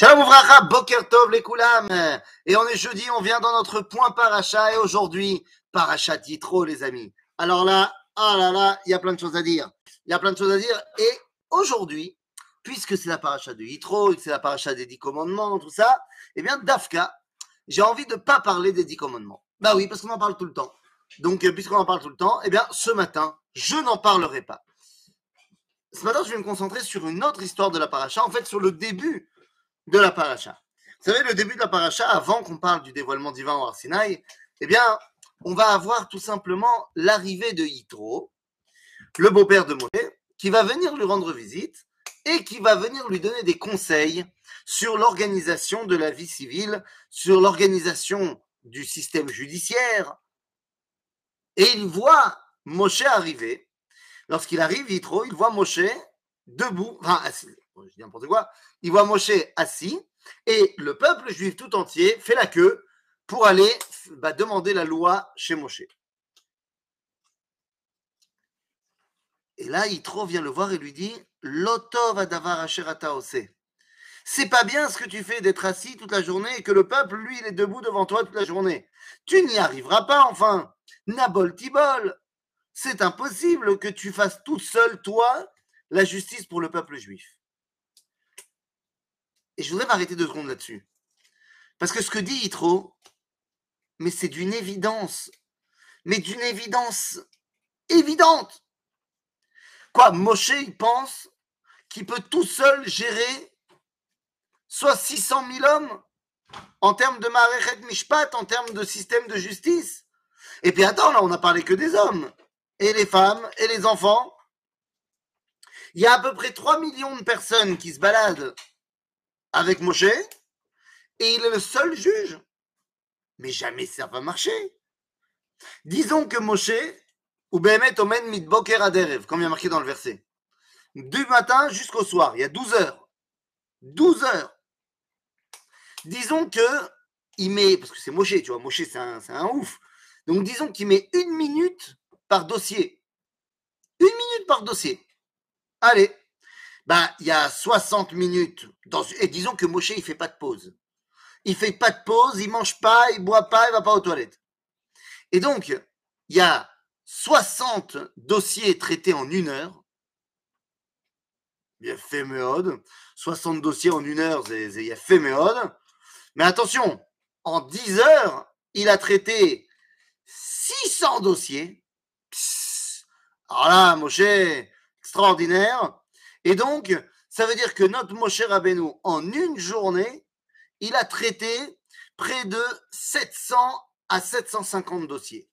Shalom Ouvracha, Boker Tov les Koulam. Et on est jeudi, on vient dans notre point paracha et aujourd'hui, paracha Yitro les amis. Alors là, ah là là, il y a plein de choses à dire. Il y a plein de choses à dire et aujourd'hui, puisque c'est la paracha de Yitro que c'est la paracha des dix commandements, tout ça, eh bien Dafka, j'ai envie de pas parler des dix commandements. Bah oui, parce qu'on en parle tout le temps. Donc, euh, puisqu'on en parle tout le temps, eh bien ce matin, je n'en parlerai pas. Ce matin, je vais me concentrer sur une autre histoire de la paracha, en fait sur le début de la paracha. Vous savez, le début de la paracha, avant qu'on parle du dévoilement divin au Arsinaï, eh bien, on va avoir tout simplement l'arrivée de Yitro, le beau-père de Moshe, qui va venir lui rendre visite et qui va venir lui donner des conseils sur l'organisation de la vie civile, sur l'organisation du système judiciaire. Et il voit Moshe arriver. Lorsqu'il arrive, Yitro, il voit Moshe debout, enfin, je dis n'importe quoi, il voit Moshe assis et le peuple juif tout entier fait la queue pour aller bah, demander la loi chez Moshe. Et là, Yitro vient le voir et lui dit Lotov adavar ose. C'est pas bien ce que tu fais d'être assis toute la journée et que le peuple, lui, il est debout devant toi toute la journée. Tu n'y arriveras pas, enfin. Nabol tibol. C'est impossible que tu fasses toute seule, toi, la justice pour le peuple juif. Et je voudrais m'arrêter deux secondes là-dessus. Parce que ce que dit Yitro, mais c'est d'une évidence. Mais d'une évidence évidente. Quoi, Moshe, il pense qu'il peut tout seul gérer soit 600 000 hommes en termes de Marechet Mishpat, en termes de système de justice. Et puis attends, là, on n'a parlé que des hommes, et les femmes, et les enfants. Il y a à peu près 3 millions de personnes qui se baladent avec Moshe, et il est le seul juge. Mais jamais ça va marcher. Disons que Moshe, ou Behemet Omen Mitboker Aderev, comme il y a marqué dans le verset, du matin jusqu'au soir, il y a 12 heures. 12 heures. Disons que il met, parce que c'est Moshe, tu vois, Moshe c'est un, un ouf. Donc disons qu'il met une minute par dossier. Une minute par dossier. Allez, bah, il y a 60 minutes. Et disons que Moshe, il fait pas de pause. Il fait pas de pause, il mange pas, il boit pas, il va pas aux toilettes. Et donc, il y a 60 dossiers traités en une heure. Il y a fait méode. 60 dossiers en une heure, il y a fait. Mais attention, en 10 heures, il a traité 600 dossiers. alors là, Moshe, extraordinaire. Et donc, ça veut dire que notre Moshe Rabbeinu, en une journée, il a traité près de 700 à 750 dossiers.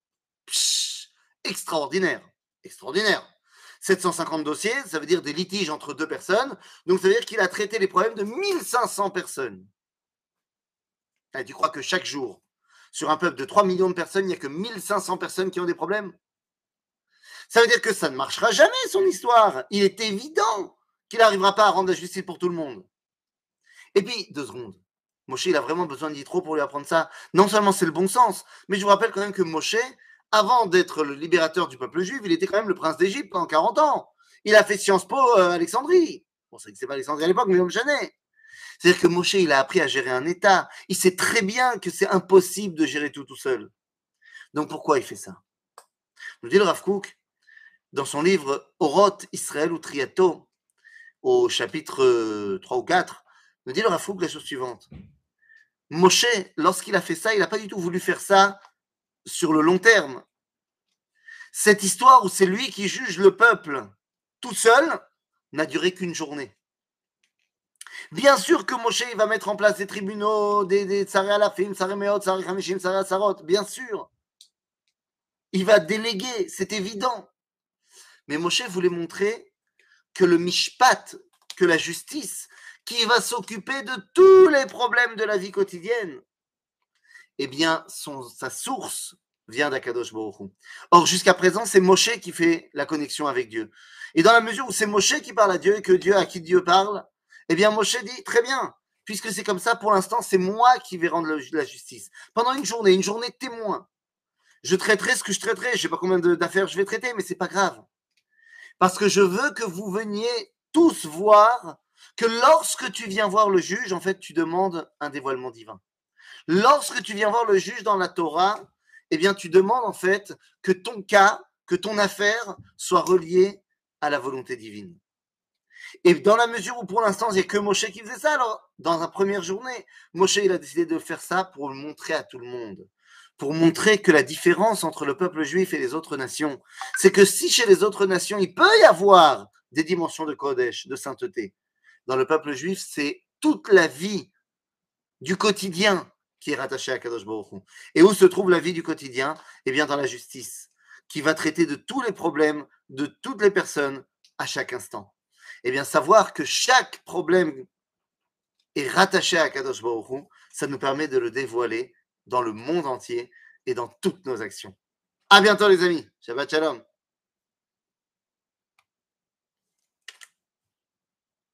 extraordinaire, extraordinaire. 750 dossiers, ça veut dire des litiges entre deux personnes. Donc, ça veut dire qu'il a traité les problèmes de 1500 personnes. Et tu crois que chaque jour, sur un peuple de 3 millions de personnes, il n'y a que 1500 personnes qui ont des problèmes? Ça veut dire que ça ne marchera jamais, son histoire. Il est évident qu'il n'arrivera pas à rendre la justice pour tout le monde. Et puis, deux secondes. Moshe, il a vraiment besoin d'Yitro pour lui apprendre ça. Non seulement c'est le bon sens, mais je vous rappelle quand même que Moshe, avant d'être le libérateur du peuple juif, il était quand même le prince d'Égypte pendant 40 ans. Il a fait Sciences Po à euh, Alexandrie. Bon, c'est que c'est pas Alexandrie à l'époque, mais me jamais. C'est-à-dire que Moshe, il a appris à gérer un État. Il sait très bien que c'est impossible de gérer tout tout seul. Donc pourquoi il fait ça? Nous dit le Rav Kook, dans son livre Oroth, Israël ou Triato, au chapitre 3 euh, ou 4, nous dit le Rafouk la chose suivante. Moshe, lorsqu'il a fait ça, il n'a pas du tout voulu faire ça sur le long terme. Cette histoire où c'est lui qui juge le peuple tout seul n'a duré qu'une journée. Bien sûr que Moshe il va mettre en place des tribunaux, des, des Tsaré Alafim, Tsaré Meot, Tsaré Hamishim, Tsaré Sarot, bien sûr. Il va déléguer, c'est évident. Mais Moshe voulait montrer que le mishpat, que la justice, qui va s'occuper de tous les problèmes de la vie quotidienne, eh bien, son, sa source vient d'Akadosh Baruch Or, jusqu'à présent, c'est Moshe qui fait la connexion avec Dieu. Et dans la mesure où c'est Moshe qui parle à Dieu et que Dieu, à qui Dieu parle, eh bien, Moshe dit, très bien, puisque c'est comme ça, pour l'instant, c'est moi qui vais rendre la justice. Pendant une journée, une journée témoin. Je traiterai ce que je traiterai. Je sais pas combien d'affaires je vais traiter, mais c'est pas grave. Parce que je veux que vous veniez tous voir que lorsque tu viens voir le juge, en fait, tu demandes un dévoilement divin. Lorsque tu viens voir le juge dans la Torah, eh bien, tu demandes en fait que ton cas, que ton affaire soit reliée à la volonté divine. Et dans la mesure où pour l'instant, il n'y a que Moshe qui faisait ça, alors dans la première journée, Moshe il a décidé de faire ça pour le montrer à tout le monde, pour montrer que la différence entre le peuple juif et les autres nations, c'est que si chez les autres nations, il peut y avoir des dimensions de Kodesh, de sainteté, dans le peuple juif, c'est toute la vie du quotidien qui est rattachée à Kadosh Baruch Et où se trouve la vie du quotidien? Eh bien, dans la justice, qui va traiter de tous les problèmes de toutes les personnes à chaque instant. Eh bien, savoir que chaque problème est rattaché à Kadosh Baruch ça nous permet de le dévoiler dans le monde entier et dans toutes nos actions. À bientôt, les amis. Shabbat Shalom.